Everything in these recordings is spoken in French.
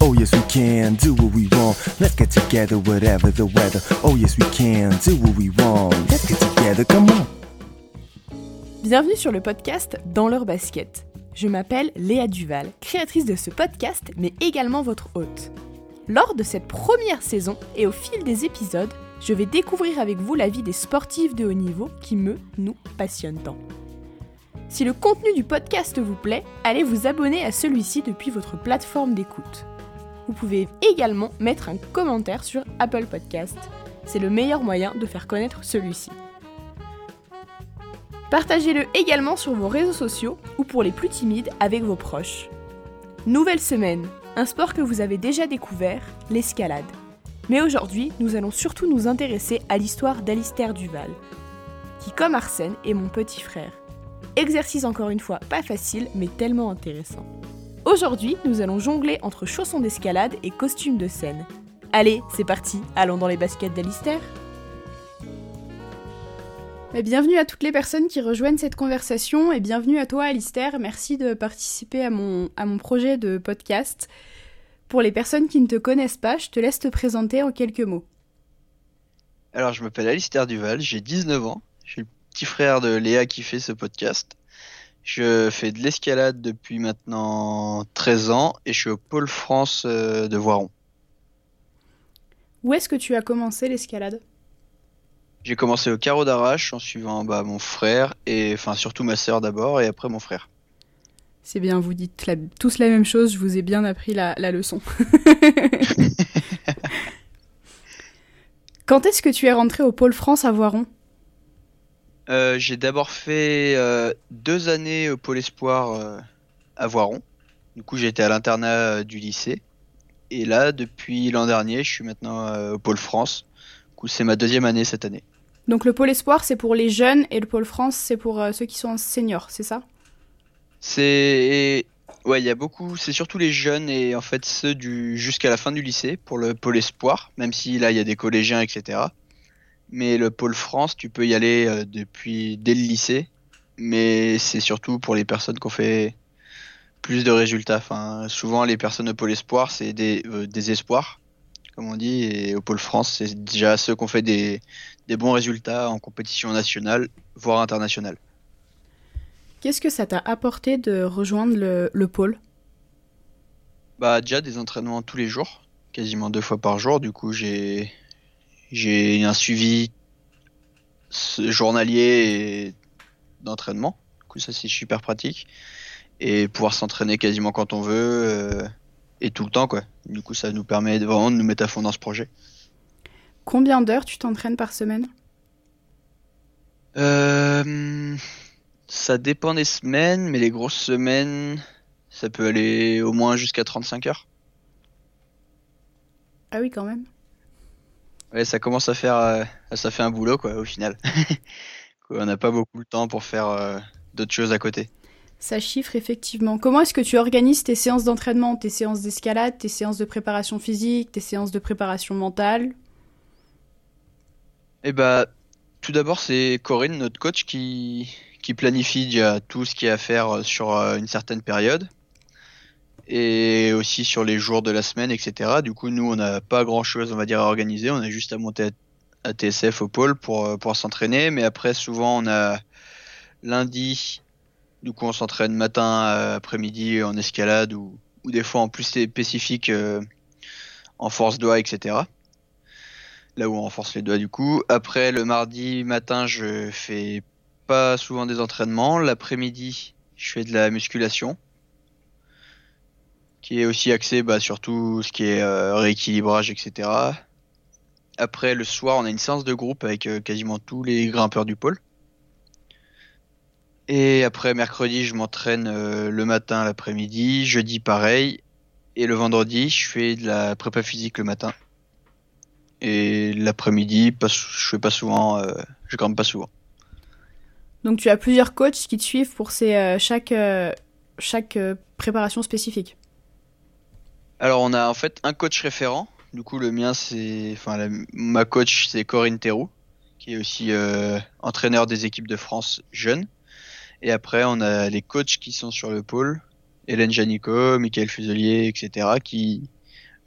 Oh yes we can do what we want. Let's get together whatever the weather. Oh yes we can do what we want. Let's get together, come on. Bienvenue sur le podcast Dans leur basket. Je m'appelle Léa Duval, créatrice de ce podcast, mais également votre hôte. Lors de cette première saison et au fil des épisodes, je vais découvrir avec vous la vie des sportifs de haut niveau qui me, nous, passionnent tant. Si le contenu du podcast vous plaît, allez vous abonner à celui-ci depuis votre plateforme d'écoute. Vous pouvez également mettre un commentaire sur Apple Podcast. C'est le meilleur moyen de faire connaître celui-ci. Partagez-le également sur vos réseaux sociaux ou pour les plus timides avec vos proches. Nouvelle semaine, un sport que vous avez déjà découvert, l'escalade. Mais aujourd'hui, nous allons surtout nous intéresser à l'histoire d'Alistair Duval, qui comme Arsène est mon petit frère. Exercice encore une fois pas facile, mais tellement intéressant. Aujourd'hui, nous allons jongler entre chaussons d'escalade et costumes de scène. Allez, c'est parti, allons dans les baskets d'Alistair Bienvenue à toutes les personnes qui rejoignent cette conversation et bienvenue à toi Alistair. Merci de participer à mon, à mon projet de podcast. Pour les personnes qui ne te connaissent pas, je te laisse te présenter en quelques mots. Alors, je m'appelle Alistair Duval, j'ai 19 ans. Je suis le petit frère de Léa qui fait ce podcast. Je fais de l'escalade depuis maintenant 13 ans et je suis au Pôle France euh, de Voiron. Où est-ce que tu as commencé l'escalade? J'ai commencé au carreau d'arrache en suivant bah, mon frère et enfin surtout ma sœur d'abord et après mon frère. C'est bien, vous dites la, tous la même chose, je vous ai bien appris la, la leçon. Quand est-ce que tu es rentré au Pôle France à Voiron? Euh, j'ai d'abord fait euh, deux années au Pôle Espoir euh, à Voiron. Du coup, j'étais à l'internat euh, du lycée. Et là, depuis l'an dernier, je suis maintenant euh, au Pôle France. Du coup, c'est ma deuxième année cette année. Donc le Pôle Espoir, c'est pour les jeunes et le Pôle France, c'est pour euh, ceux qui sont seniors, c'est ça? C'est ouais, il y a beaucoup. C'est surtout les jeunes et en fait ceux du jusqu'à la fin du lycée pour le Pôle Espoir. Même si là, il y a des collégiens, etc. Mais le Pôle France, tu peux y aller euh, depuis dès le lycée. Mais c'est surtout pour les personnes qui ont fait plus de résultats. Enfin, souvent les personnes au Pôle Espoir, c'est des, euh, des espoirs, comme on dit, et au Pôle France, c'est déjà ceux qui ont fait des, des bons résultats en compétition nationale, voire internationale. Qu'est-ce que ça t'a apporté de rejoindre le, le Pôle? Bah déjà des entraînements tous les jours, quasiment deux fois par jour. Du coup, j'ai j'ai un suivi journalier et d'entraînement. Du coup, ça c'est super pratique et pouvoir s'entraîner quasiment quand on veut euh, et tout le temps quoi. Du coup, ça nous permet vraiment de nous mettre à fond dans ce projet. Combien d'heures tu t'entraînes par semaine? Euh, ça dépend des semaines, mais les grosses semaines, ça peut aller au moins jusqu'à 35 heures. Ah oui, quand même. Ouais, ça commence à faire, euh, ça fait un boulot quoi au final. On n'a pas beaucoup de temps pour faire euh, d'autres choses à côté. Ça chiffre effectivement. Comment est-ce que tu organises tes séances d'entraînement, tes séances d'escalade, tes séances de préparation physique, tes séances de préparation mentale? Et bah, tout d'abord, c'est Corinne, notre coach, qui, qui planifie déjà tout ce qu'il y a à faire euh, sur euh, une certaine période. Et aussi sur les jours de la semaine, etc. Du coup, nous, on n'a pas grand chose, on va dire, à organiser. On a juste à monter à, TSF au pôle pour euh, pouvoir s'entraîner. Mais après, souvent, on a lundi, du coup, on s'entraîne matin, euh, après-midi en escalade ou, ou des fois en plus spécifique euh, en force doigt, etc là où on renforce les doigts du coup. Après, le mardi matin, je fais pas souvent des entraînements. L'après-midi, je fais de la musculation, qui est aussi axée bah, sur tout ce qui est euh, rééquilibrage, etc. Après, le soir, on a une séance de groupe avec euh, quasiment tous les grimpeurs du pôle. Et après, mercredi, je m'entraîne euh, le matin, l'après-midi. Jeudi, pareil. Et le vendredi, je fais de la prépa physique le matin. Et l'après-midi, je fais pas souvent, je grimpe pas souvent. Donc tu as plusieurs coachs qui te suivent pour ces, chaque, chaque préparation spécifique? Alors on a en fait un coach référent. Du coup le mien c'est, enfin la- ma coach c'est Corinne Théroux, qui est aussi euh, entraîneur des équipes de France jeunes. Et après on a les coachs qui sont sur le pôle, Hélène Janico, Michael Fuselier, etc. qui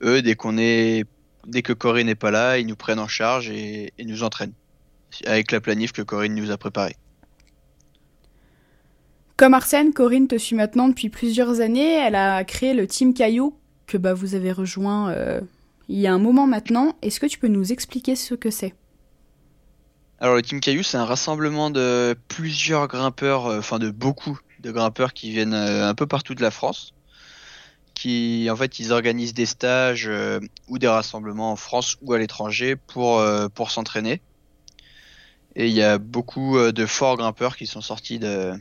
eux, dès qu'on est, dès que Corinne n'est pas là, ils nous prennent en charge et, nous entraînent avec la planif que Corinne nous a préparée. Comme Arsène, Corinne te suit maintenant depuis plusieurs années. Elle a créé le Team Caillou que bah, vous avez rejoint euh, il y a un moment maintenant. Est-ce que tu peux nous expliquer ce que c'est? Alors le Team Caillou, c'est un rassemblement de plusieurs grimpeurs, euh, enfin de beaucoup de grimpeurs qui viennent euh, un peu partout de la France. Qui, en fait, ils organisent des stages ou des rassemblements en France ou à l'étranger pour, pour s'entraîner. Et il y a beaucoup de forts grimpeurs qui sont sortis de,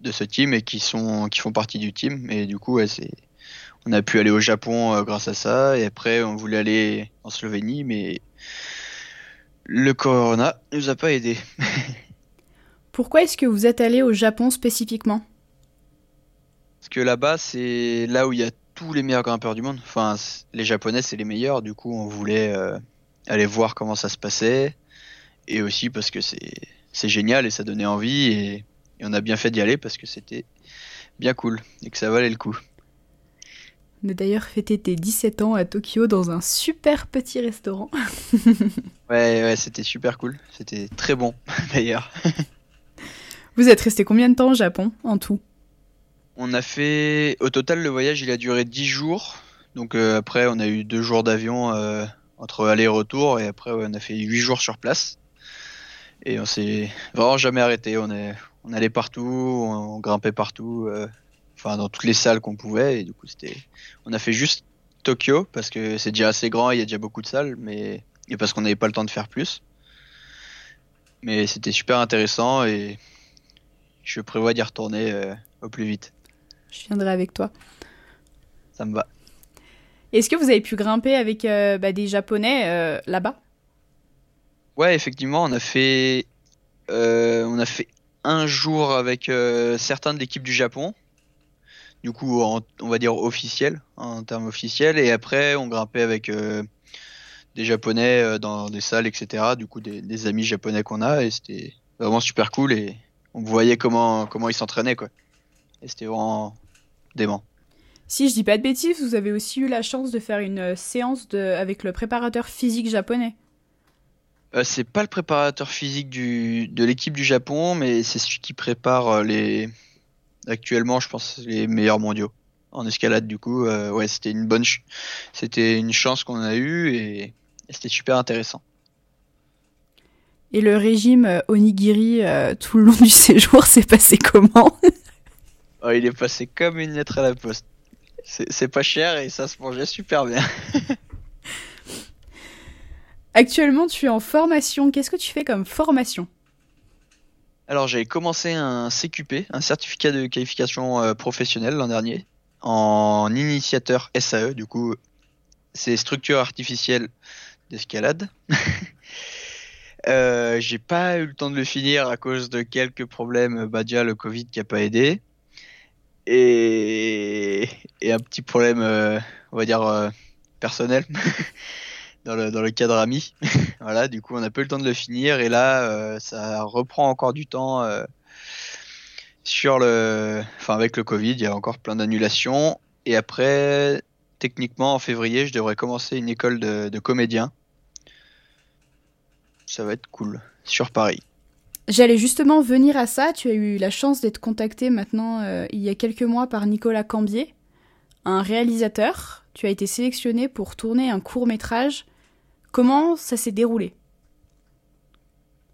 de ce team et qui sont qui font partie du team. Et du coup, c'est on a pu aller au Japon euh, grâce à ça. Et après, on voulait aller en Slovénie, mais le corona nous a pas aidés. Pourquoi est-ce que vous êtes allé au Japon spécifiquement? Parce que là-bas, c'est là où il y a tous les meilleurs grimpeurs du monde. Enfin, les Japonais, c'est les meilleurs. Du coup, on voulait euh, aller voir comment ça se passait. Et aussi parce que c'est c'est génial et ça donnait envie. Et, et on a bien fait d'y aller parce que c'était bien cool et que ça valait le coup. On a d'ailleurs fêté tes 17 ans à Tokyo dans un super petit restaurant. Ouais, ouais, c'était super cool. C'était très bon, d'ailleurs. Vous êtes resté combien de temps au Japon en tout? On a fait. Au total, le voyage, il a duré 10 jours. Donc euh, après, on a eu deux jours d'avion euh, entre aller et retour. Et après, ouais, on a fait 8 jours sur place. Et on s'est vraiment jamais arrêté. On, est... on allait partout, on grimpait partout. euh, Enfin, dans toutes les salles qu'on pouvait. Et du coup, c'était. On a fait juste Tokyo parce que c'est déjà assez grand, il y a déjà beaucoup de salles. Mais. Et parce qu'on n'avait pas le temps de faire plus. Mais c'était super intéressant et je prévois d'y retourner euh, au plus vite. Je viendrai avec toi. Ça me va. Est-ce que vous avez pu grimper avec euh, bah, des Japonais euh, là-bas? Ouais, effectivement, on a fait, on a fait un jour avec certains de l'équipe du Japon. Du coup, en- on va dire officiel, en termes officiels. Et après, on grimpait avec euh, des Japonais euh, dans des salles, etc. Du coup, des, des amis japonais qu'on a. Et c'était vraiment super cool. Et on voyait comment, comment ils s'entraînaient, quoi. Et c'était vraiment dément. Si je dis pas de bêtises, vous avez aussi eu la chance de faire une euh, séance de... avec le préparateur physique japonais. Euh, c'est pas le préparateur physique du, de l'équipe du Japon, mais c'est celui qui prépare les actuellement, je pense, les meilleurs mondiaux en escalade. Du coup, euh, ouais, c'était une bonne, c'était une chance qu'on a eue et, et c'était super intéressant. Et le régime euh, onigiri euh, tout le long du séjour s'est passé comment? Oh, il est passé comme une lettre à la poste. C'est c'est pas cher et ça se mangeait super bien. Actuellement, tu es en formation. Qu'est-ce que tu fais comme formation? Alors, j'ai commencé un CQP, un certificat de qualification euh, professionnelle l'an dernier, en initiateur SAE, du coup, c'est structure artificielle d'escalade. Euh, j'ai pas eu le temps de le finir à cause de quelques problèmes, bah déjà le Covid qui a pas aidé, et, un petit problème, euh, on va dire, personnel. Dans le, cadre ami. voilà, du coup, on n'a pas eu le temps de le finir. Et là, euh, ça reprend encore du temps euh, sur le. Enfin, avec le Covid, il y a encore plein d'annulations. Et après, techniquement, en février, je devrais commencer une école de, de comédien. Ça va être cool. Sur Paris. J'allais justement venir à ça. Tu as eu la chance d'être contacté maintenant, euh, il y a quelques mois, par Nicolas Cambier, un réalisateur. Tu as été sélectionné pour tourner un court métrage. Comment ça s'est déroulé?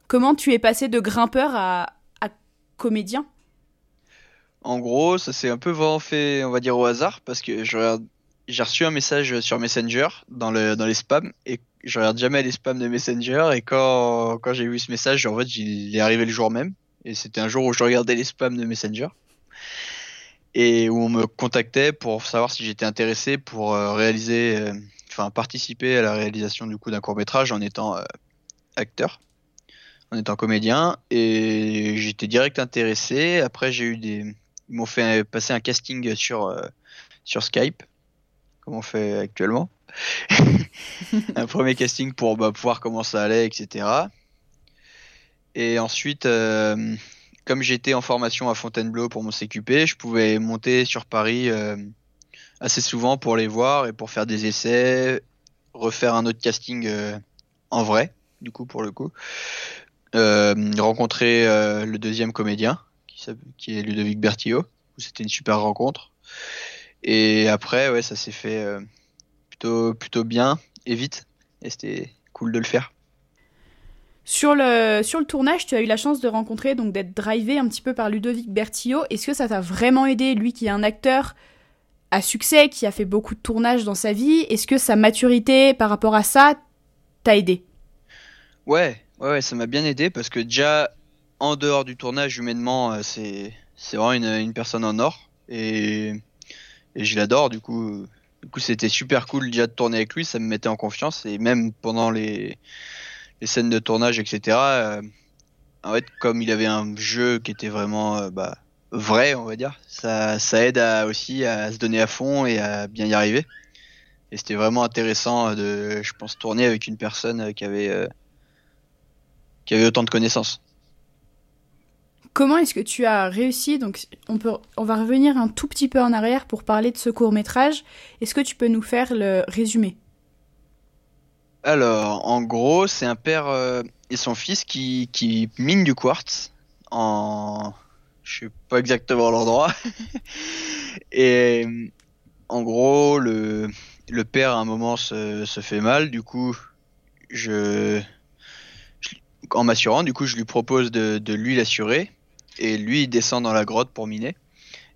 Comment tu es passé de grimpeur à, comédien? En gros, ça s'est un peu fait, on va dire, au hasard, parce que j'ai reçu un message sur Messenger dans, le, les spams, et je regarde jamais les spams de Messenger, et quand, quand j'ai vu ce message, en fait, il est arrivé le jour même, et c'était un jour où je regardais les spams de Messenger, et où on me contactait pour savoir si j'étais intéressé pour euh, réaliser, euh, enfin, participer à la réalisation du coup d'un court-métrage en étant euh, acteur en étant comédien et j'étais direct intéressé. Après, j'ai eu des, ils m'ont fait passer un casting sur euh, sur Skype, comme on fait actuellement. un premier casting pour bah, voir comment ça allait, etc. Et ensuite, euh, comme j'étais en formation à Fontainebleau pour mon CQP, je pouvais monter sur Paris assez souvent pour les voir et pour faire des essais, refaire un autre casting en vrai, du coup pour le coup. rencontrer le deuxième comédien qui, est Ludovic Bertillot. C'était une super rencontre. Et après, ouais, ça s'est fait plutôt, plutôt bien et vite. Et c'était cool de le faire. Sur le, sur le tournage, tu as eu la chance de rencontrer, donc d'être drivé un petit peu par Ludovic Bertillot. Est-ce que ça t'a vraiment aidé, lui qui est un acteur à succès, qui a fait beaucoup de tournages dans sa vie Est-ce que sa maturité par rapport à ça t'a aidé? Ouais, ouais, ça m'a bien aidé parce que déjà, en dehors du tournage, humainement, euh, c'est, vraiment une, une, personne en or. Et, et je l'adore, du coup. Du coup, c'était super cool déjà de tourner avec lui, ça me mettait en confiance. Et même pendant les, les scènes de tournage, etc. Euh, en fait, comme il avait un jeu qui était vraiment euh, bah, vrai, on va dire, ça, ça aide à, aussi à se donner à fond et à bien y arriver. Et c'était vraiment intéressant de, je pense, tourner avec une personne qui avait, euh, qui avait autant de connaissances. Comment est-ce que tu as réussi? Donc, on, peut, on va revenir un tout petit peu en arrière pour parler de ce court métrage. Est-ce que tu peux nous faire le résumé? Alors, en gros, c'est un père euh, et son fils qui, qui minent du quartz en. Je sais pas exactement l'endroit. et en gros, le, le père à un moment se, fait mal, du coup, je. En m'assurant, du coup, je lui propose de, lui l'assurer. Et lui, il descend dans la grotte pour miner.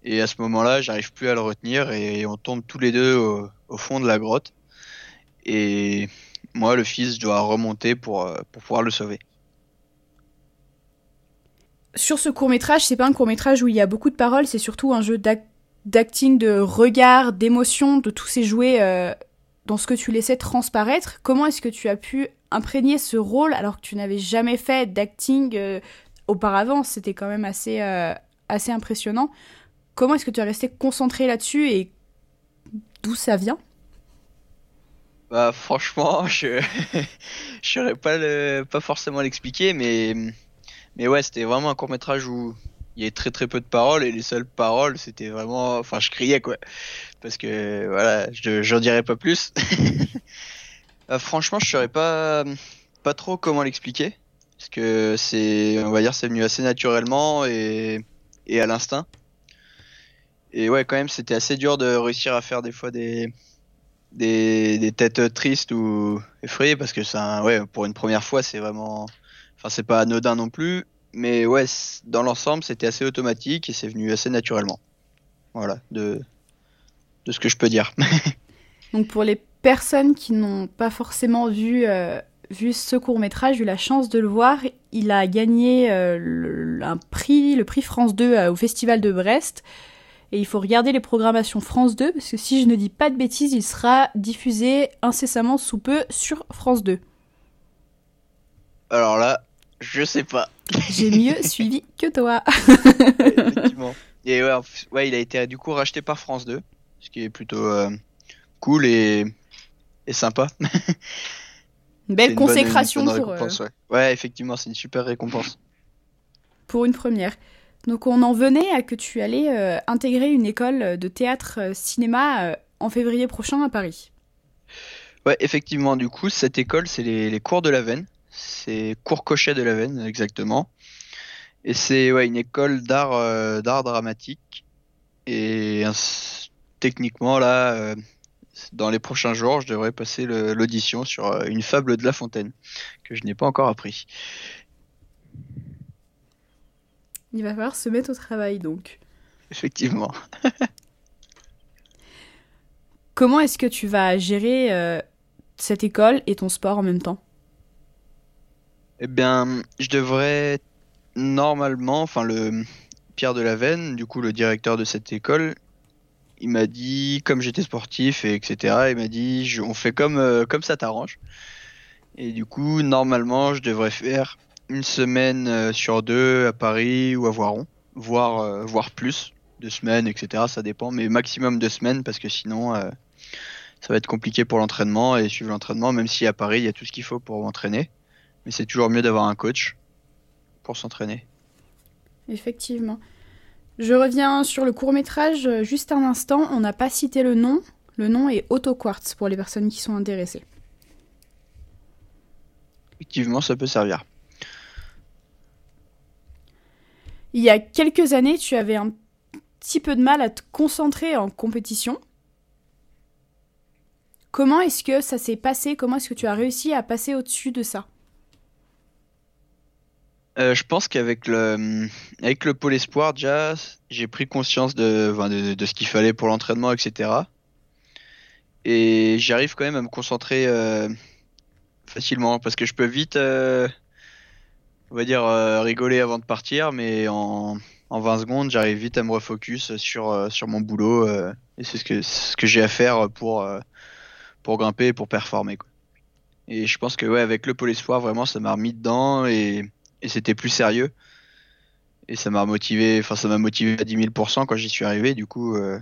Et à ce moment-là, j'arrive plus à le retenir et on tombe tous les deux au, au fond de la grotte. Et moi, le fils, doit remonter pour, euh, pour pouvoir le sauver. Sur ce court métrage, c'est pas un court métrage où il y a beaucoup de paroles, c'est surtout un jeu d'acting, de regard, d'émotion, de tous ces jouets euh, dans ce que tu laissais transparaître. Comment est-ce que tu as pu imprégner ce rôle alors que tu n'avais jamais fait d'acting euh, auparavant? C'était quand même assez, assez impressionnant. Comment est-ce que tu es resté concentré là-dessus et d'où ça vient? Bah franchement, je je saurais pas le pas forcément l'expliquer mais mais ouais, c'était vraiment un court-métrage où il y avait très très peu de paroles et les seules paroles, c'était vraiment enfin je criais quoi. Parce que voilà, je j'en dirais pas plus. Bah, franchement, je saurais pas pas trop comment l'expliquer parce que c'est on va dire c'est venu assez naturellement et et à l'instinct. Et ouais, quand même, c'était assez dur de réussir à faire des fois des des, têtes tristes ou effrayées parce que ça, ouais, pour une première fois, c'est vraiment, enfin, c'est pas anodin non plus, mais ouais, dans l'ensemble, c'était assez automatique et c'est venu assez naturellement. Voilà, de, de ce que je peux dire. Donc pour les personnes qui n'ont pas forcément vu, euh, vu ce court métrage, eu la chance de le voir, il a gagné euh, un prix, le prix France 2 euh, au Festival de Brest. Et il faut regarder les programmations France 2, parce que si je ne dis pas de bêtises, il sera diffusé incessamment sous peu sur France 2. Alors là, je sais pas. J'ai mieux suivi que toi. effectivement. Et ouais, il a été du coup racheté par France 2, ce qui est plutôt euh, cool et, et sympa. Une belle consécration pour. Euh, ouais. ouais, effectivement, c'est une super récompense. Pour une première. Donc on en venait à que tu allais euh, intégrer une école de théâtre-cinéma en février prochain à Paris. Ouais, effectivement, du coup, cette école, c'est les, cours de la Veine. C'est cours Cochet de la Veine, exactement. Et c'est ouais, une école d'art euh, d'art dramatique. Et techniquement, là, dans les prochains jours, je devrais passer l'audition sur une fable de La Fontaine, que je n'ai pas encore appris. Il va falloir se mettre au travail donc. Effectivement. Comment est-ce que tu vas gérer euh, cette école et ton sport en même temps? Eh bien, je devrais normalement, enfin le Pierre de la du coup le directeur de cette école, il m'a dit, comme j'étais sportif et etc., il m'a dit, on fait comme, euh, comme ça t'arrange. Et du coup, normalement, je devrais faire une semaine euh, sur deux à Paris ou à Voiron, voire, euh, voire plus, deux semaines, etc. Ça dépend, mais maximum deux semaines parce que sinon ça va être compliqué pour l'entraînement et suivre l'entraînement, même si à Paris il y a tout ce qu'il faut pour m'entraîner. Mais c'est toujours mieux d'avoir un coach pour s'entraîner. Effectivement. Je reviens sur le court métrage juste un instant. On n'a pas cité le nom. Le nom est Autoquartz pour les personnes qui sont intéressées. Effectivement, ça peut servir. Il y a quelques années, tu avais un petit peu de mal à te concentrer en compétition. Comment est-ce que ça s'est passé? Comment est-ce que tu as réussi à passer au-dessus de ça? Euh, je pense qu'avec le avec le pôle espoir déjà, j'ai pris conscience de, de, ce qu'il fallait pour l'entraînement, etc. Et j'arrive quand même à me concentrer euh, facilement parce que je peux vite, euh, on va dire, rigoler avant de partir, mais en, en 20 secondes, j'arrive vite à me refocus sur, sur mon boulot et c'est ce que, ce que j'ai à faire pour, pour grimper et pour performer. Quoi. Et je pense que ouais, avec le pôle espoir, vraiment, ça m'a remis dedans et et c'était plus sérieux. Et ça m'a motivé, enfin ça m'a motivé à 10 000% quand j'y suis arrivé. Du coup, euh,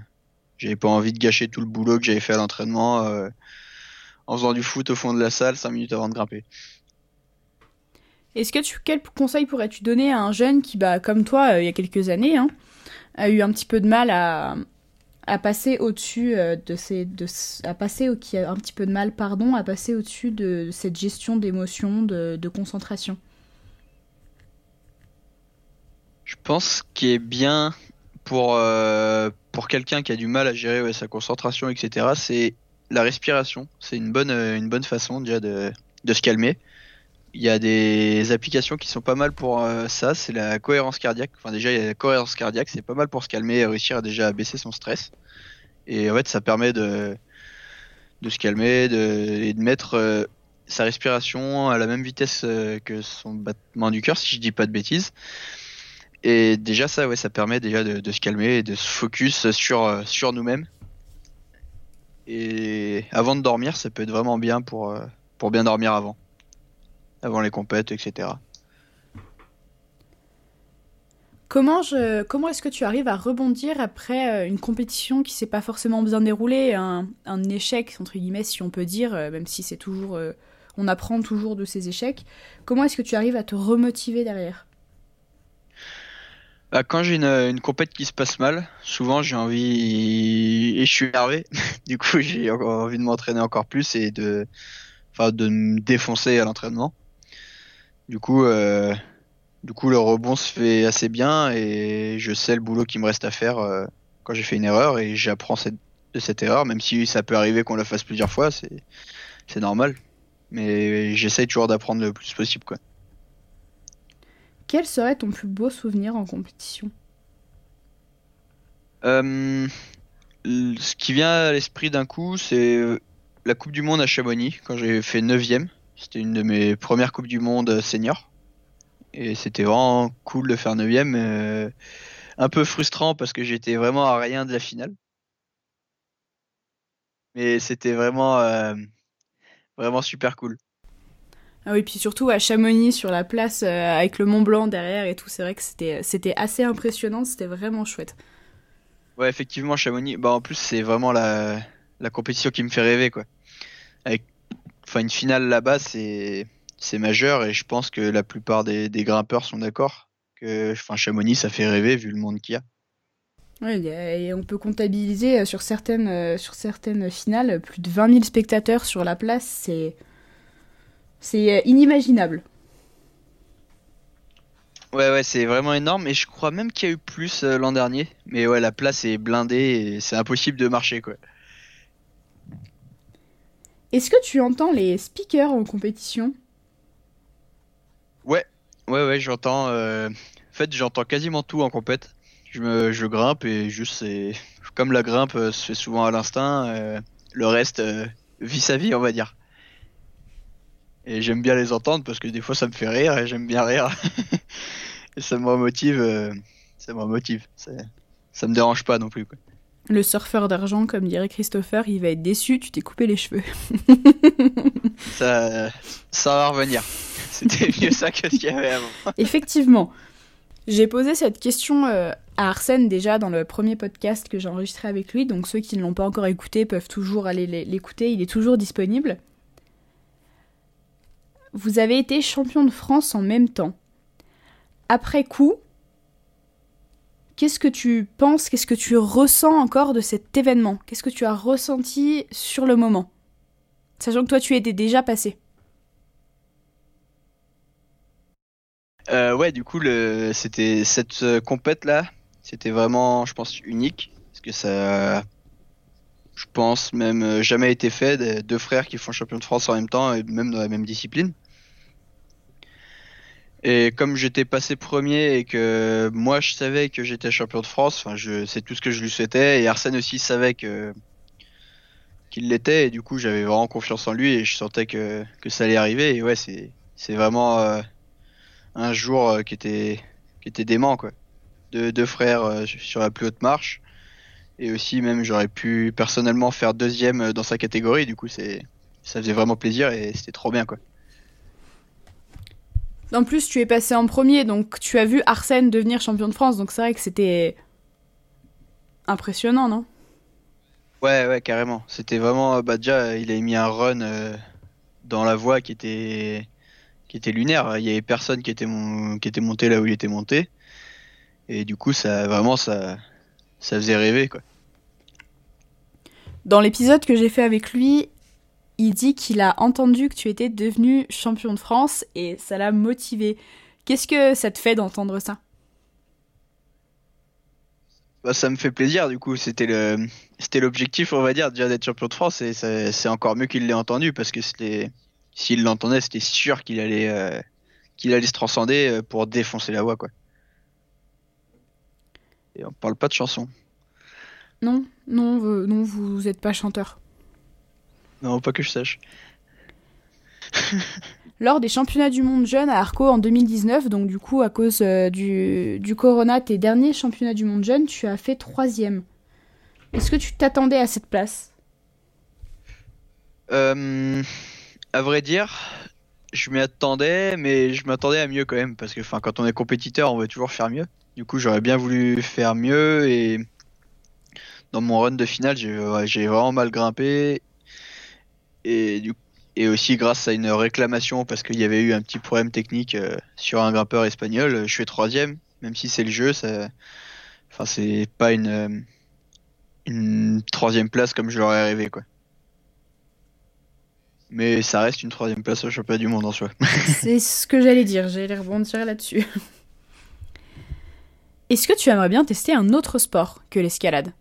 j'avais pas envie de gâcher tout le boulot que j'avais fait à l'entraînement euh, en faisant du foot au fond de la salle 5 minutes avant de grimper. Est-ce que tu, quel conseil pourrais-tu donner à un jeune qui, bah, comme toi, euh, il y a quelques années, hein, a eu un petit peu de mal à, passer au-dessus de ces, à passer, qui a un petit peu de mal, pardon, à passer au-dessus de, cette gestion d'émotions, de concentration je pense qu'il est bien pour, euh, pour quelqu'un qui a du mal à gérer sa concentration, etc., c'est la respiration. C'est une bonne, euh, une bonne façon déjà de, de, se calmer. Il y a des applications qui sont pas mal pour euh, ça, c'est la cohérence cardiaque. Enfin déjà, il y a la cohérence cardiaque, c'est pas mal pour se calmer et réussir à déjà baisser son stress. Et en fait, ça permet de, de se calmer de, et de mettre sa respiration à la même vitesse que son battement du cœur, si je dis pas de bêtises. Et déjà ça, ouais, ça permet déjà de, se calmer et de se focus sur, euh, sur nous-mêmes. Et avant de dormir, ça peut être vraiment bien pour, euh, pour bien dormir avant. Avant les compètes, etc. Comment, comment est-ce que tu arrives à rebondir après euh, une compétition qui s'est pas forcément bien déroulée, un, un, échec, entre guillemets, si on peut dire, même si c'est toujours... on apprend toujours de ces échecs. Comment est-ce que tu arrives à te remotiver derrière? Bah, quand j'ai une, une compète qui se passe mal, souvent j'ai envie et je suis énervé. du coup, j'ai envie de m'entraîner encore plus et de, enfin, de me défoncer à l'entraînement. Du coup, euh, du coup, le rebond se fait assez bien et je sais le boulot qui me reste à faire euh, quand j'ai fait une erreur et j'apprends cette, de cette erreur, même si ça peut arriver qu'on la fasse plusieurs fois, c'est, normal. Mais j'essaye toujours d'apprendre le plus possible, quoi. Quel serait ton plus beau souvenir en compétition? Euh, Ce qui vient à l'esprit d'un coup, c'est euh, la Coupe du Monde à Chamonix, quand j'ai fait 9ème. C'était une de mes premières Coupes du Monde senior. Et c'était vraiment cool de faire 9ème. Euh, un peu frustrant parce que j'étais vraiment à rien de la finale. Mais c'était vraiment super cool. Ah oui, puis surtout à Chamonix sur la place euh, avec le Mont Blanc derrière et tout, c'est vrai que c'était c'était assez impressionnant, c'était vraiment chouette. Ouais, effectivement, Chamonix, bah en plus c'est vraiment la, la compétition qui me fait rêver quoi. Avec enfin une finale là-bas, c'est c'est majeur et je pense que la plupart des, des grimpeurs sont d'accord que enfin Chamonix ça fait rêver vu le monde qu'il y a. Ouais, et on peut comptabiliser euh, sur certaines, euh, sur certaines finales plus de 20 000 spectateurs sur la place. C'est, c'est euh, inimaginable. Ouais, ouais, c'est vraiment énorme. Et je crois même qu'il y a eu plus euh, l'an dernier. Mais ouais, la place est blindée et c'est impossible de marcher, quoi. Est-ce que tu entends les speakers en compétition? Ouais, ouais, ouais, j'entends. Euh, en fait, j'entends quasiment tout en compète. Je, me, je grimpe et juste, c'est. Comme la grimpe se fait souvent à l'instinct, le reste vit sa vie, on va dire. Et j'aime bien les entendre parce que des fois ça me fait rire et j'aime bien rire. et ça me motive. Euh, ça me motive. Ça me dérange pas non plus. Quoi. Le surfeur d'argent, comme dirait Christopher, il va être déçu, tu t'es coupé les cheveux. ça, ça va revenir. C'était mieux ça que ce qu'il y avait avant. Effectivement. J'ai posé cette question euh, à Arsène déjà dans le premier podcast que j'ai enregistré avec lui, donc ceux qui ne l'ont pas encore écouté peuvent toujours aller l'écouter, il est toujours disponible. Vous avez été champion de France en même temps. Après coup, qu'est-ce que tu penses, qu'est-ce que tu ressens encore de cet événement? Qu'est-ce que tu as ressenti sur le moment? Sachant que toi, tu étais déjà passé. Euh, ouais, du coup, c'était cette euh, compète là, c'était vraiment, je pense, unique parce que ça, je pense, même euh, jamais été fait deux frères qui font champion de France en même temps et même dans la même discipline. Et comme j'étais passé premier et que moi je savais que j'étais champion de France, enfin je c'est tout ce que je lui souhaitais. Et Arsène aussi savait que qu'il l'était. Et du coup j'avais vraiment confiance en lui et je sentais que, que ça allait arriver. Et ouais c'est c'est vraiment euh, un jour euh, qui était qui était dément quoi. Deux, frères euh, sur la plus haute marche. Et aussi même j'aurais pu personnellement faire deuxième euh, dans sa catégorie. Du coup c'est ça faisait vraiment plaisir et c'était trop bien quoi. En plus, tu es passé en premier, donc tu as vu Arsène devenir champion de France, donc c'est vrai que c'était impressionnant, non? Ouais, ouais, carrément. C'était vraiment, euh, bah déjà, il a mis un run euh, dans la voie qui était, qui était lunaire. Il y avait personne qui était, mon... qui était monté là où il était monté. Et du coup, ça, vraiment, ça, ça faisait rêver, quoi. Dans l'épisode que j'ai fait avec lui, il dit qu'il a entendu que tu étais devenu champion de France et ça l'a motivé. Qu'est-ce que ça te fait d'entendre ça? Bah, ça me fait plaisir, du coup. C'était le, c'était l'objectif, on va dire, déjà d'être champion de France. Et c'est encore mieux qu'il l'ait entendu parce que c'était, s'il l'entendait, c'était sûr qu'il allait, euh, qu'il allait se transcender euh, pour défoncer la voie, quoi. Et on parle pas de chanson. Non, non, vous- non, vous êtes pas chanteur. Non, pas que je sache. Lors des championnats du monde jeunes à Arco en 2019, donc du coup à cause euh, du, du corona, tes derniers championnats du monde jeunes, tu as fait troisième. Est-ce que tu t'attendais à cette place? Euh, à vrai dire, je m'y attendais, mais je m'attendais à mieux quand même, parce que quand on est compétiteur, on veut toujours faire mieux. Du coup, j'aurais bien voulu faire mieux, et dans mon run de finale, j'ai ouais, j'ai vraiment mal grimpé, et, du, et aussi grâce à une réclamation, parce qu'il y avait eu un petit problème technique euh, sur un grimpeur espagnol, je fais troisième, même si c'est le jeu, ça, enfin, c'est pas une, euh, une troisième place comme je l'aurais rêvé, quoi. Mais ça reste une troisième place au championnat du monde en soi. C'est ce que j'allais dire, j'allais rebondir là-dessus. Est-ce que tu aimerais bien tester un autre sport que l'escalade?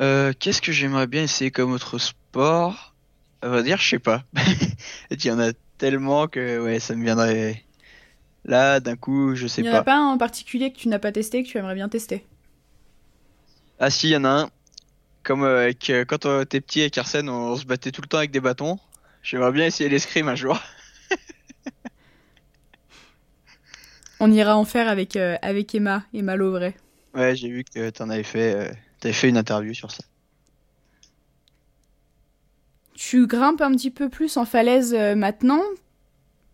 Euh, Qu'est-ce que j'aimerais bien essayer comme autre sport? À vrai dire, je sais pas. Il y en a tellement que ouais, ça me viendrait. Là, d'un coup, je sais Il n'y en a pas. pas un en particulier que tu n'as pas testé que tu aimerais bien tester? Ah si, il y en a un. Comme euh, avec, euh, quand on était petit avec Arsène, on, se battait tout le temps avec des bâtons. J'aimerais bien essayer l'escrime un jour. On ira en faire avec, avec Emma, Emma Lauvray. Ouais, j'ai vu que t'en avais fait, t'avais fait une interview sur ça. Tu grimpes un petit peu plus en falaise euh, maintenant.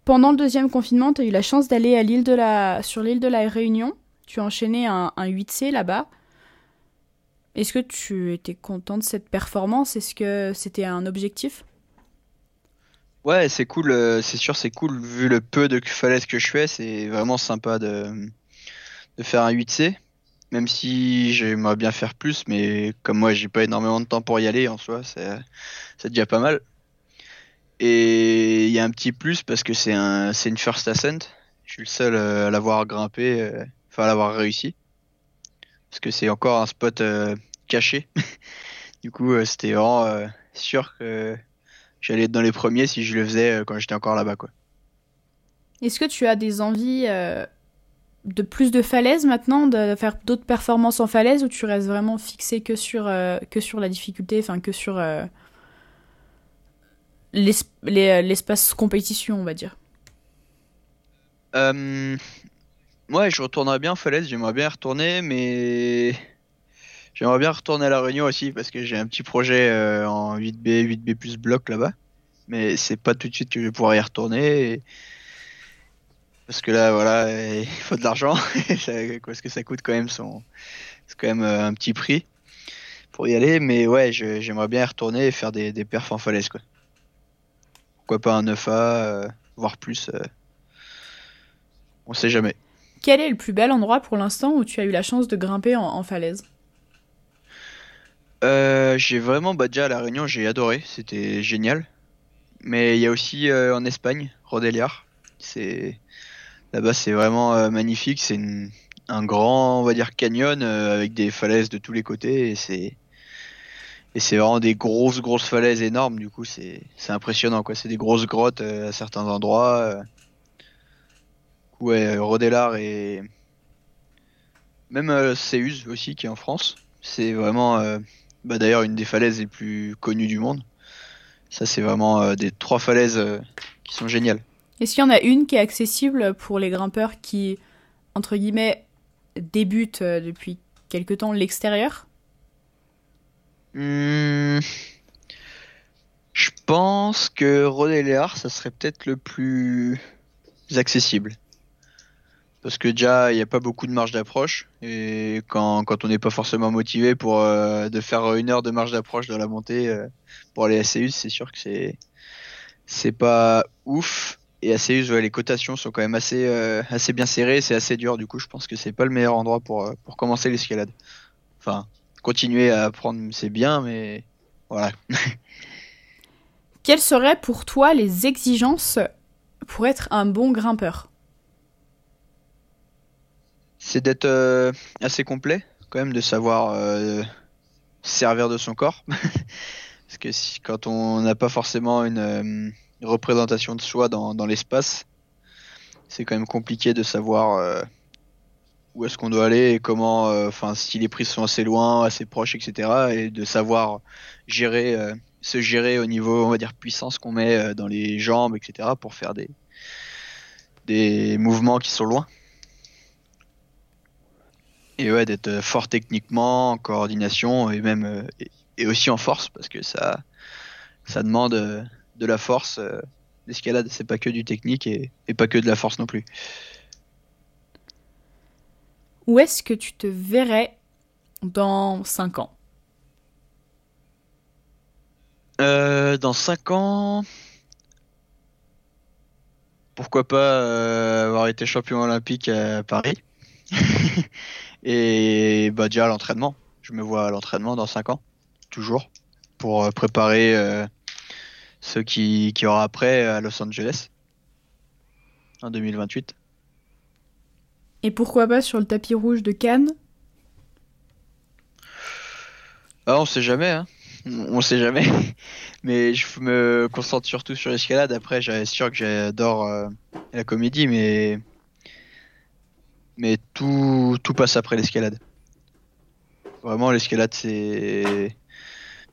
Pendant le deuxième confinement, tu as eu la chance d'aller à l'île de la... sur l'île de la Réunion. Tu as enchaîné un, un 8C là-bas. Est-ce que tu étais content de cette performance? Est-ce que c'était un objectif? Ouais, c'est cool, euh, c'est sûr, c'est cool. Vu le peu de falaise que je fais, c'est vraiment sympa de, de faire un 8C. Même si j'aimerais bien faire plus, mais comme moi j'ai pas énormément de temps pour y aller en soi, c'est déjà pas mal. Et il y a un petit plus parce que c'est un, une first ascent. Je suis le seul euh, à l'avoir grimpé, euh, enfin à l'avoir réussi. Parce que c'est encore un spot euh, caché. Du coup, c'était vraiment sûr que j'allais être dans les premiers si je le faisais quand j'étais encore là-bas, quoi. Est-ce que tu as des envies euh, de plus de falaises maintenant, de faire d'autres performances en falaise ou tu restes vraiment fixé que sur, euh, que sur la difficulté, enfin que sur euh, les- l'espace compétition, on va dire? Euh, ouais, je retournerais bien en falaise, j'aimerais bien retourner, mais j'aimerais bien retourner à la Réunion aussi parce que j'ai un petit projet euh, en 8B, 8B plus bloc là-bas. Mais c'est pas tout de suite que je vais pouvoir y retourner. et- Parce que là, voilà, il faut de l'argent. Parce que ça coûte quand même son. C'est quand même euh, un petit prix pour y aller. Mais ouais, j'aimerais bien y retourner et faire des, des perfs en falaise, quoi. Pourquoi pas un 9A, euh, voire plus. euh, on sait jamais. Quel est le plus bel endroit pour l'instant où tu as eu la chance de grimper en, falaise? Euh, J'ai vraiment, bah déjà à La Réunion, j'ai adoré, c'était génial. Mais il y a aussi en Espagne, Rodeliar. C'est là-bas, c'est vraiment euh, magnifique. C'est un grand, on va dire, canyon avec des falaises de tous les côtés et c'est et vraiment des grosses grosses falaises énormes. Du coup, c'est impressionnant quoi. C'est des grosses grottes à certains endroits ouais, et même euh, aussi qui est en France. C'est vraiment euh, bah, d'ailleurs une des falaises les plus connues du monde. Ça c'est vraiment euh, des trois falaises euh, qui sont géniales. Est-ce qu'il y en a une qui est accessible pour les grimpeurs qui entre guillemets débutent depuis quelque temps l'extérieur? Hmm. Je pense que Rodellar ça serait peut-être le plus accessible. Parce que déjà il n'y a pas beaucoup de marge d'approche. Et quand, quand on n'est pas forcément motivé pour euh, de faire une heure de marge d'approche dans la montée euh, pour aller à Céus, c'est sûr que c'est c'est pas ouf et à Céus ouais, les cotations sont quand même assez euh, assez bien serrées, c'est assez dur du coup je pense que c'est pas le meilleur endroit pour pour commencer l'escalade. Enfin, continuer à apprendre c'est bien mais voilà. Quelles seraient pour toi les exigences pour être un bon grimpeur? C'est d'être euh, assez complet, quand même, de savoir euh, servir de son corps. Parce que si, quand on n'a pas forcément une, euh, représentation de soi dans, l'espace, c'est quand même compliqué de savoir où est-ce qu'on doit aller et comment, enfin, si les prises sont assez loin, assez proches, etc. Et de savoir gérer, se gérer au niveau, on va dire, puissance qu'on met dans les jambes, etc. pour faire des, des mouvements qui sont loin. Et ouais, d'être fort techniquement, en coordination et même euh, et, aussi en force parce que ça ça demande euh, de la force. Euh, l'escalade, c'est pas que du technique et, pas que de la force non plus. Où est-ce que tu te verrais dans 5 ans? Dans 5 ans, pourquoi pas avoir été champion olympique à Paris Et bah déjà l'entraînement. Je me vois à l'entraînement dans 5 ans, toujours, pour euh, préparer euh, ceux qui, qui aura après à Los Angeles en 2028. Et pourquoi pas sur le tapis rouge de Cannes? Ah, On sait jamais, hein. on sait jamais. Mais je me concentre surtout sur l'escalade. Après, j'ai sûr que j'adore euh, la comédie, mais mais tout, tout passe après l'escalade. Vraiment, l'escalade, c'est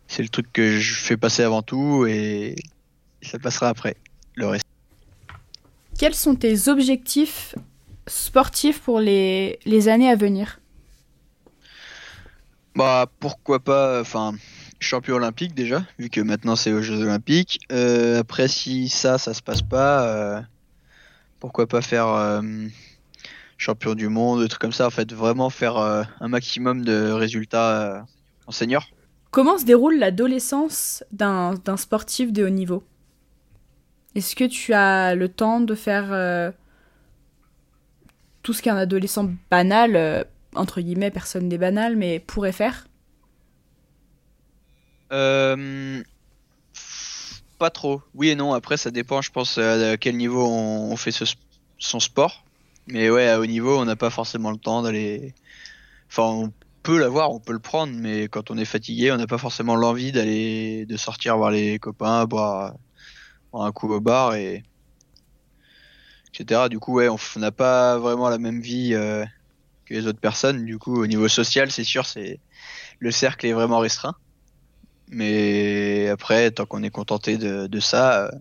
c'est le truc que je fais passer avant tout et ça passera après le reste. Quels sont tes objectifs sportifs pour les, les années à venir? Bah pourquoi pas, enfin champion olympique déjà, vu que maintenant c'est aux Jeux olympiques. Euh, après si ça, ça se passe pas, euh, pourquoi pas faire euh, champion du monde, des trucs comme ça. En fait, vraiment faire un maximum de résultats en senior. Comment se déroule l'adolescence d'un sportif de haut niveau? Est-ce que tu as le temps de faire euh, tout ce qu'un adolescent banal, entre guillemets, personne n'est banal, mais pourrait faire? Pas trop. Oui et non. Après, ça dépend, je pense, à quel niveau on, fait son sport. Mais ouais, à haut niveau, on n'a pas forcément le temps d'aller. Enfin, peut l'avoir, on peut le prendre, mais quand on est fatigué, on n'a pas forcément l'envie d'aller, de sortir voir les copains, boire, un coup au bar et etc. Du coup, ouais, on n'a pas vraiment la même vie euh, que les autres personnes. Du coup, au niveau social, c'est sûr, c'est le cercle est vraiment restreint. Mais après, tant qu'on est contenté de, de ça, euh,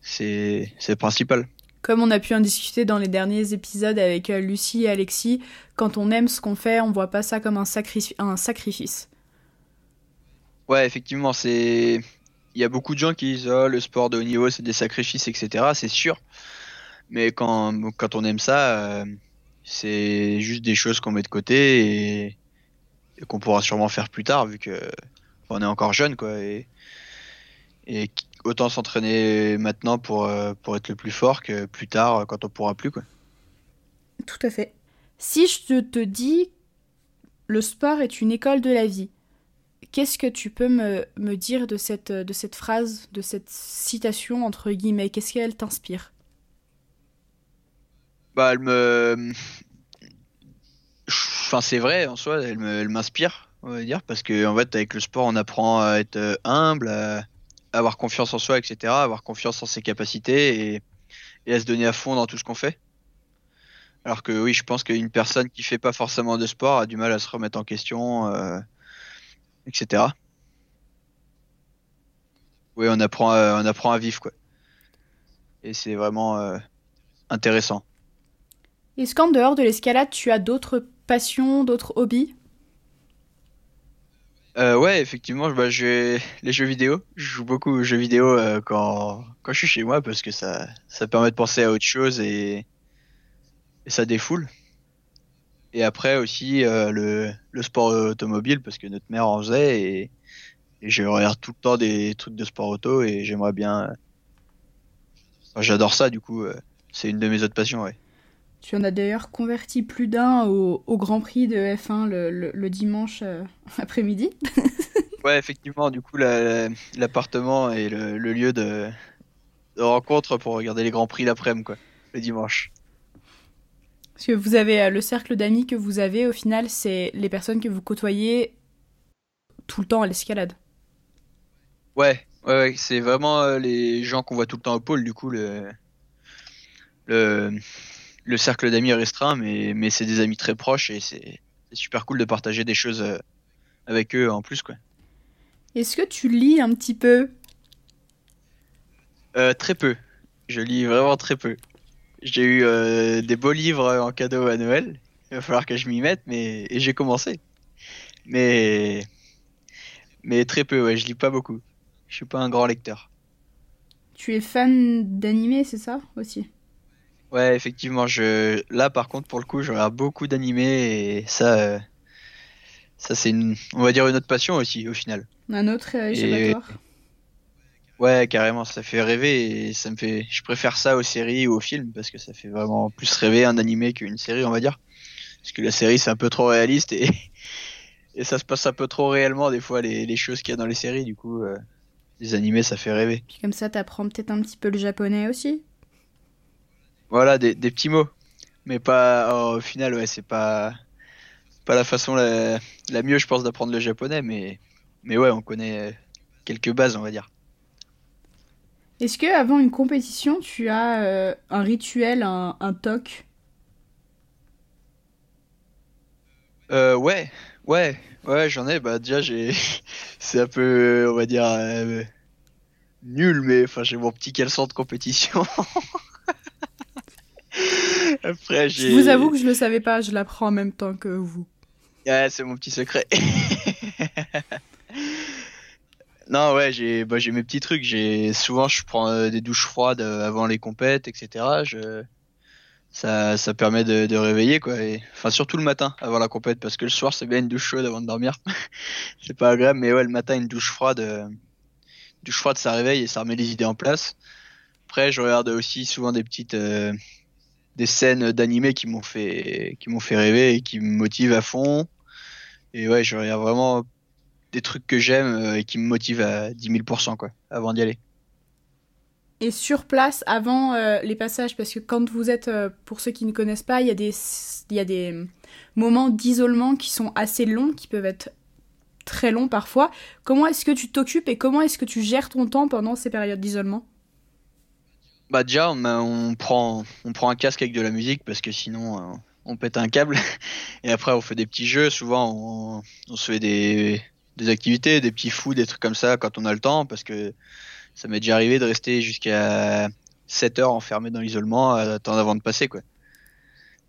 c'est c'est principal. Comme on a pu en discuter dans les derniers épisodes avec euh, Lucie et Alexis, quand on aime ce qu'on fait, on voit pas ça comme un, sacrifice. Ouais, effectivement, c'est. Il y a beaucoup de gens qui disent oh, le sport de haut niveau c'est des sacrifices, etc. C'est sûr. Mais quand, on aime ça, euh, c'est juste des choses qu'on met de côté et, qu'on pourra sûrement faire plus tard vu que on est encore jeune quoi. Et autant s'entraîner maintenant pour, euh, pour être le plus fort que plus tard quand on pourra plus quoi. Tout à fait. Si je te dis le sport est une école de la vie, qu'est-ce que tu peux me, me, dire de cette, de cette phrase, de cette citation entre guillemets? Qu'est-ce qu'elle t'inspire? Bah, elle me. Enfin, c'est vrai en soi, elle m'inspire, on va dire, parce que en fait, avec le sport, on apprend à être humble, à avoir confiance en soi, etc., avoir confiance en ses capacités et, à se donner à fond dans tout ce qu'on fait. Alors que oui, je pense qu'une personne qui fait pas forcément de sport a du mal à se remettre en question, euh, etc. Oui, on apprend, à, on apprend à vivre quoi. Et c'est vraiment euh, intéressant. Est-ce qu'en dehors de l'escalade, tu as d'autres passions, d'autres hobbies? Euh, ouais, effectivement, bah, les jeux vidéo. Je joue beaucoup aux jeux vidéo euh, quand, je suis chez moi parce que ça, permet de penser à autre chose et, ça défoule. Et après aussi euh, le, sport automobile parce que notre mère en faisait et, et je regarde tout le temps des trucs de sport auto et j'aimerais bien. J'adore ça, du coup, c'est une de mes autres passions, ouais. Tu en as d'ailleurs converti plus d'un au, au, Grand Prix de F1 le, le, le dimanche euh, après-midi. ouais, effectivement, du coup, l'appartement la, et le, le, lieu de, de, rencontre pour regarder les Grands Prix l'après-midi, quoi, le dimanche. Parce que vous avez euh, le cercle d'amis que vous avez, au final, c'est les personnes que vous côtoyez tout le temps à l'escalade. Ouais, ouais, ouais c'est vraiment euh, les gens qu'on voit tout le temps au pôle, du coup, le. le le cercle d'amis est restreint, mais, mais c'est des amis très proches et c'est super cool de partager des choses euh, avec eux en plus. quoi. Est-ce que tu lis un petit peu? Euh, Très peu. Je lis vraiment très peu. J'ai eu euh, des beaux livres en cadeau à Noël. Il va falloir que je m'y mette, mais j'ai commencé. Mais mais très peu, ouais. Je lis pas beaucoup. Je suis pas un grand lecteur. Tu es fan d'animé, c'est ça aussi? Ouais, effectivement, je là par contre pour le coup, je regarde beaucoup d'animés et ça euh, ça c'est une on va dire une autre passion aussi au final. Un autre euh, et... Ouais, carrément, ça fait rêver et ça me fait je préfère ça aux séries ou aux films parce que ça fait vraiment plus rêver un animé qu'une série, on va dire. Parce que la série c'est un peu trop réaliste et et ça se passe un peu trop réellement des fois les, les choses qu'il y a dans les séries du coup euh, les animés ça fait rêver. Puis comme ça t'apprends peut-être un petit peu le japonais aussi. Voilà, des, des, petits mots. Mais pas. Oh, au final, ouais, c'est pas. Pas la façon la, la mieux, je pense, d'apprendre le japonais, mais. Mais ouais, on connaît quelques bases, on va dire. Est-ce que avant une compétition, tu as euh, un rituel, un, un toc? Euh, Ouais, ouais, ouais, j'en ai. Bah, déjà, j'ai. c'est un peu, on va dire. Euh, nul, mais enfin, j'ai mon petit caleçon de compétition. Après, je vous avoue que je le savais pas, je l'apprends en même temps que vous. Ouais, c'est mon petit secret. non, ouais, j'ai bah, mes petits trucs. J'ai souvent je prends euh, des douches froides euh, avant les compètes, etc. Je... Ça, ça permet de, de réveiller quoi. Et... Enfin surtout le matin avant la compète parce que le soir c'est bien une douche chaude avant de dormir. c'est pas agréable, mais ouais le matin une douche froide, euh... douche froide ça réveille et ça remet les idées en place. Après je regarde aussi souvent des petites euh, des scènes d'animé qui m'ont fait qui m'ont fait rêver et qui me motivent à fond. Et ouais, je regarde vraiment des trucs que j'aime euh, et qui me motivent à 10 000% quoi, avant d'y aller. Et sur place, avant euh, les passages, parce que quand vous êtes, euh, pour ceux qui ne connaissent pas, il y a des, il y a des moments d'isolement qui sont assez longs, qui peuvent être très longs parfois. Comment est-ce que tu t'occupes et comment est-ce que tu gères ton temps pendant ces périodes d'isolement? Bah déjà, on, prend, on prend un casque avec de la musique parce que sinon euh, on pète un câble. Et après, on fait des petits jeux. Souvent, on, on se fait des, des, activités, des petits fous, des trucs comme ça quand on a le temps parce que ça m'est déjà arrivé de rester jusqu'à 7 heures enfermé dans l'isolement, attendre avant de passer quoi. Du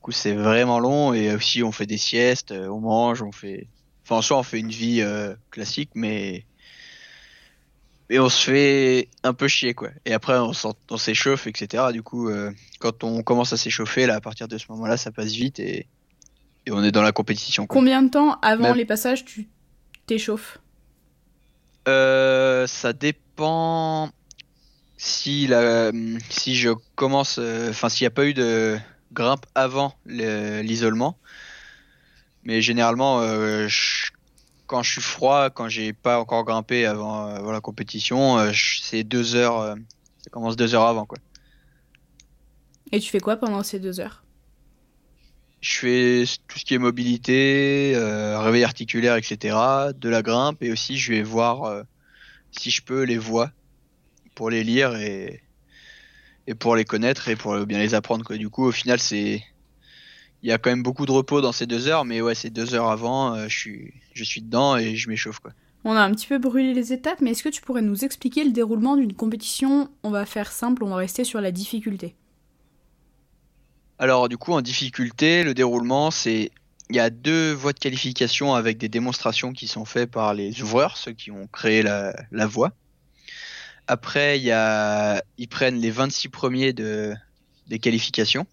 coup, c'est vraiment long et aussi on fait des siestes, on mange, on fait. Enfin, en soi, on fait une vie euh, classique, mais et on se fait un peu chier quoi. Et après on, s'échauffe etc. Du coup euh, quand on commence à s'échauffer là à partir de ce moment-là ça passe vite et, et on est dans la compétition. Quoi. Combien de temps avant Même... les passages tu t'échauffes? Euh, Ça dépend si la si je commence enfin euh, s'il n'y a pas eu de grimpe avant le- l'isolement. Mais généralement, je- quand je suis froid, quand j'ai pas encore grimpé avant euh, la compétition, euh, c'est deux heures. euh, ça commence deux heures avant quoi. Et tu fais quoi pendant ces deux heures? Je fais tout ce qui est mobilité, euh, réveil articulaire, etc. De la grimpe et aussi je vais voir euh, si je peux les voix pour les lire et, et pour les connaître et pour bien les apprendre. Quoi. Du coup, au final, c'est il y a quand même beaucoup de repos dans ces deux heures, mais ouais, c'est deux heures avant, euh, je suis je suis dedans et je m'échauffe quoi. On a un petit peu brûlé les étapes, mais est-ce que tu pourrais nous expliquer le déroulement d'une compétition? On va faire simple, on va rester sur la difficulté. Alors du coup, en difficulté, le déroulement, c'est il y a deux voies de qualification avec des démonstrations qui sont faites par les ouvreurs, ceux qui ont créé la, la voie. Après, il y a, ils prennent les 26 premiers de, des qualifications.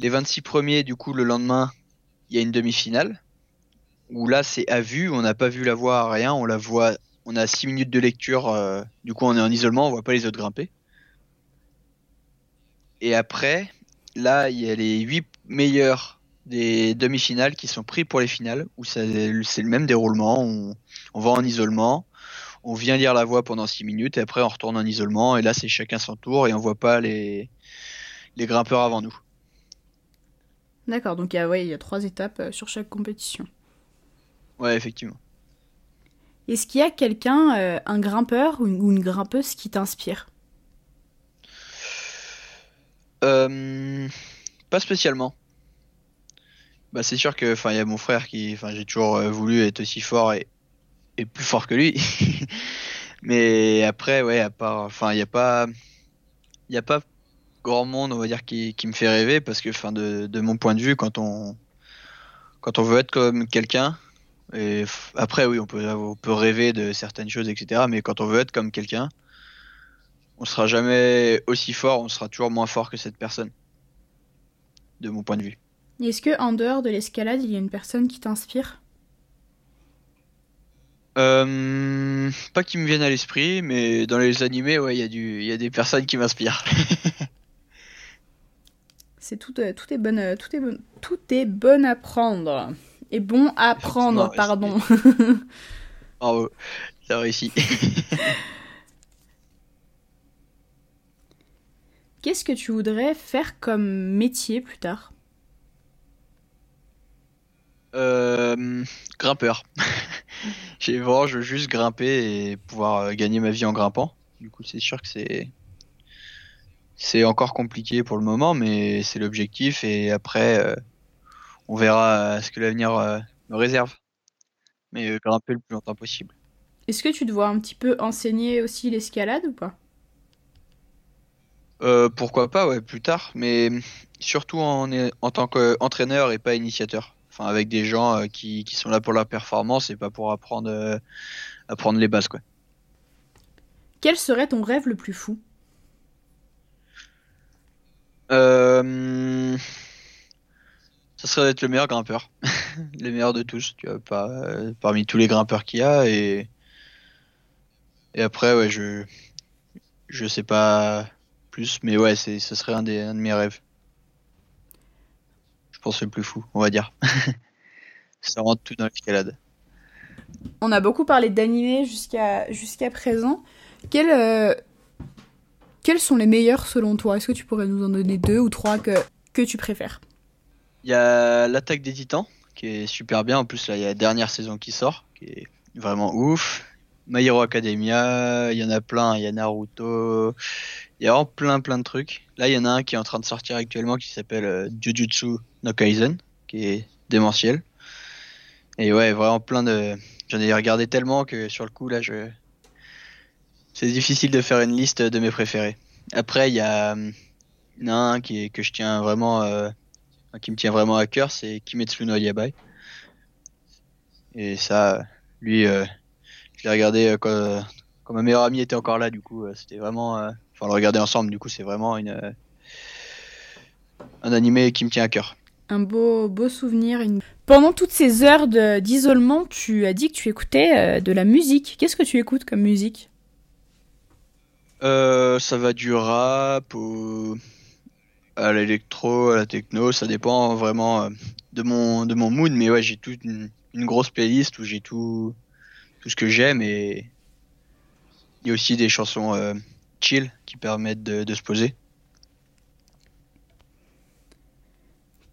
Les 26 premiers, du coup, le lendemain, il y a une demi-finale. Où là, c'est à vue, on n'a pas vu la voie, rien, on la voit, on a 6 minutes de lecture, euh, du coup, on est en isolement, on voit pas les autres grimper. Et après, là, il y a les 8 meilleurs des demi-finales qui sont pris pour les finales, où c'est le même déroulement. On, va en isolement, on vient lire la voix pendant 6 minutes, et après on retourne en isolement, et là c'est chacun son tour, et on voit pas les grimpeurs avant nous. D'accord, donc il y a, ouais, il y a trois étapes euh, sur chaque compétition. Ouais, effectivement. Est-ce qu'il y a quelqu'un, euh, un grimpeur ou une, ou une grimpeuse qui t'inspire? Euh, pas spécialement. Bah, c'est sûr que, enfin, il y a mon frère qui, enfin, j'ai toujours voulu être aussi fort et, et plus fort que lui. Mais après, ouais, à part, enfin, il n'y a pas, il y a pas grand monde, on va dire, qui, qui me fait rêver parce que, enfin, de, de mon point de vue, quand on, quand on veut être comme quelqu'un, et après, oui, on peut, on peut rêver de certaines choses, etc. Mais quand on veut être comme quelqu'un, on sera jamais aussi fort, on sera toujours moins fort que cette personne. De mon point de vue. Est-ce que en dehors de l'escalade, il y a une personne qui t'inspire? Euh, pas qui me viennent à l'esprit, mais dans les animés, ouais, il y y a des personnes qui m'inspirent. C'est tout, euh, tout est bon, euh, tout est bon, tout est bon à prendre. Et bon à prendre, pardon. Bravo, t'as réussi. Qu'est-ce que tu voudrais faire comme métier plus tard? Euh, grimpeur. J'ai vraiment, je veux juste grimper et pouvoir gagner ma vie en grimpant. Du coup, c'est sûr que c'est, c'est encore compliqué pour le moment, mais c'est l'objectif et après, euh, on verra euh, ce que l'avenir euh, me réserve. Mais euh, grimper le plus longtemps possible. Est-ce que tu te vois un petit peu enseigner aussi l'escalade ou pas? Euh, pourquoi pas, ouais, plus tard, mais surtout en, en tant qu'entraîneur et pas initiateur. Enfin, avec des gens euh, qui, qui sont là pour la performance et pas pour apprendre, euh, apprendre les bases, quoi. Quel serait ton rêve le plus fou? Euh, ça serait d'être le meilleur grimpeur, le meilleur de tous, tu vois, parmi tous les grimpeurs qu'il y a et après, ouais, je je sais pas plus, mais ouais, ce serait un des, un de mes rêves. Je pense le plus fou, on va dire. Ça rentre tout dans l'escalade. On a beaucoup parlé d'animé jusqu'à jusqu'à présent. Quel, euh, Quels sont les meilleurs selon toi? Est-ce que tu pourrais nous en donner deux ou trois que, que tu préfères? Il y a l'attaque des titans qui est super bien. En plus, là, il y a la dernière saison qui sort, qui est vraiment ouf. My Hero Academia, il y en a plein. Il y a Naruto. Il y a vraiment plein, plein de trucs. Là, il y en a un qui est en train de sortir actuellement qui s'appelle euh, Jujutsu no Kaisen, qui est démentiel. Et ouais, vraiment plein de. J'en ai regardé tellement que sur le coup, là, je. C'est difficile de faire une liste de mes préférés. Après, il y a, hum, un qui que je tiens vraiment. euh, qui me tient vraiment à cœur, c'est Kimetsu no Yabai. Et ça, lui, euh, je l'ai regardé euh, quand, quand ma meilleure amie était encore là, du coup, c'était vraiment. Enfin, le regardait ensemble, du coup, c'est vraiment une, un animé qui me tient à cœur. Un beau, beau souvenir. Pendant toutes ces heures d'isolement, tu as dit que tu écoutais de la musique. Qu'est-ce que tu écoutes comme musique? Euh, ça va du rap au... à l'électro, à la techno, ça dépend vraiment euh, de mon de mon mood, mais ouais, j'ai toute une, une grosse playlist où j'ai tout tout ce que j'aime et il y a aussi des chansons euh, chill qui permettent de, de se poser.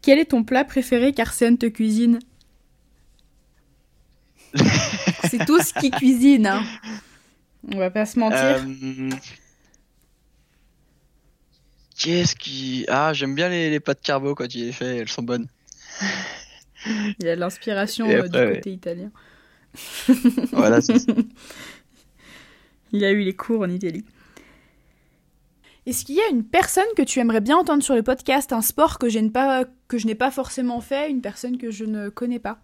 Quel est ton plat préféré qu'Arsène te cuisine? C'est tout ce qu'il cuisine, hein. On va pas se mentir. Euh, Qu'est-ce qui ah j'aime bien les, les pâtes carbo quand il les fait, elles sont bonnes. Il y a de l'inspiration euh, du côté italien. Voilà, c'est ça. Il a eu les cours en Italie. Est-ce qu'il y a une personne que tu aimerais bien entendre sur le podcast, un sport que pas, que je n'ai pas forcément fait, une personne que je ne connais pas?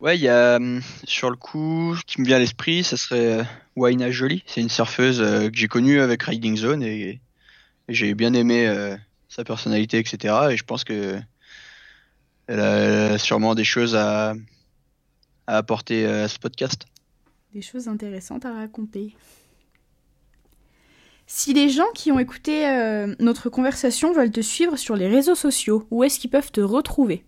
Ouais, il y a hum, sur le coup qui me vient à l'esprit, ça serait euh, Waina Jolie. C'est une surfeuse euh, que j'ai connue avec Riding Zone et, j'ai bien aimé euh, sa personnalité, etc. Et je pense que elle a, sûrement des choses à, apporter à ce podcast. Des choses intéressantes à raconter. Si les gens qui ont écouté notre conversation veulent te suivre sur les réseaux sociaux, où est-ce qu'ils peuvent te retrouver?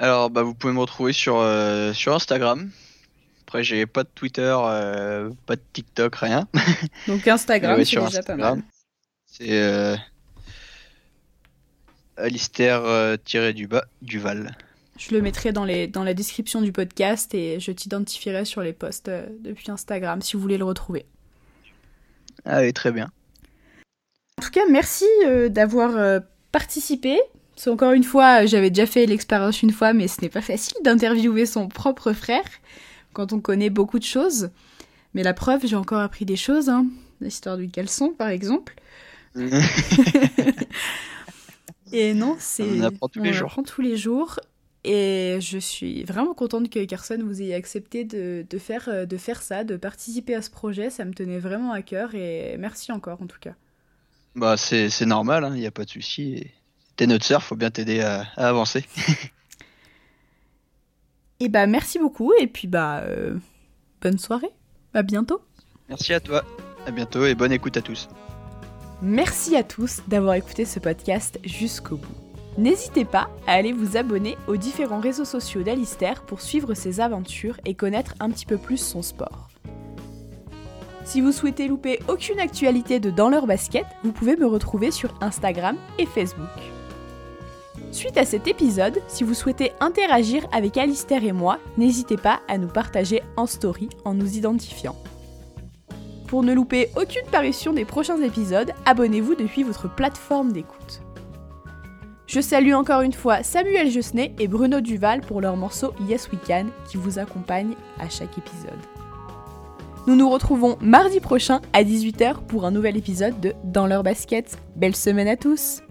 Alors, bah, vous pouvez me retrouver sur, euh, sur Instagram. Après, j'ai pas de Twitter, euh, pas de TikTok, rien. Donc Instagram, Ouais, c'est déjà pas Instagram. mal. C'est euh, Alistair euh, du. Je le mettrai dans, les, dans la description du podcast et je t'identifierai sur les posts depuis Instagram si vous voulez le retrouver. Allez, très bien. En tout cas, merci d'avoir participé. Parce qu'encore une fois, euh, j'avais déjà fait l'expérience une fois, mais ce n'est pas facile d'interviewer son propre frère quand on connaît beaucoup de choses. Mais la preuve, j'ai encore appris des choses, hein. L'histoire du caleçon, par exemple. Et non, c'est. On apprend tous les on jours. apprend tous les jours. Et je suis vraiment contente que Carson vous ait accepté de, de faire, euh, de faire ça, de participer à ce projet. Ça me tenait vraiment à cœur et merci encore en tout cas. bah, c'est normal, il n'y a pas de souci. Et T'es notre sœur, faut bien t'aider à, à avancer. Et bah merci beaucoup et puis bah euh, bonne soirée. À bientôt. Merci à toi. À bientôt et bonne écoute à tous. Merci à tous d'avoir écouté ce podcast jusqu'au bout. N'hésitez pas à aller vous abonner aux différents réseaux sociaux d'Alistair pour suivre ses aventures et connaître un petit peu plus son sport. Si vous souhaitez louper aucune actualité de Dans leur basket, vous pouvez me retrouver sur Instagram et Facebook. Suite à cet épisode, si vous souhaitez interagir avec Alistair et moi, n'hésitez pas à nous partager en story en nous identifiant. Pour ne louper aucune parution des prochains épisodes, abonnez-vous depuis votre plateforme d'écoute. Je salue encore une fois Samuel Josnet et Bruno Duval pour leur morceau Yes We Can qui vous accompagne à chaque épisode. Nous nous retrouvons mardi prochain à 18h pour un nouvel épisode de Dans leur basket. Belle semaine à tous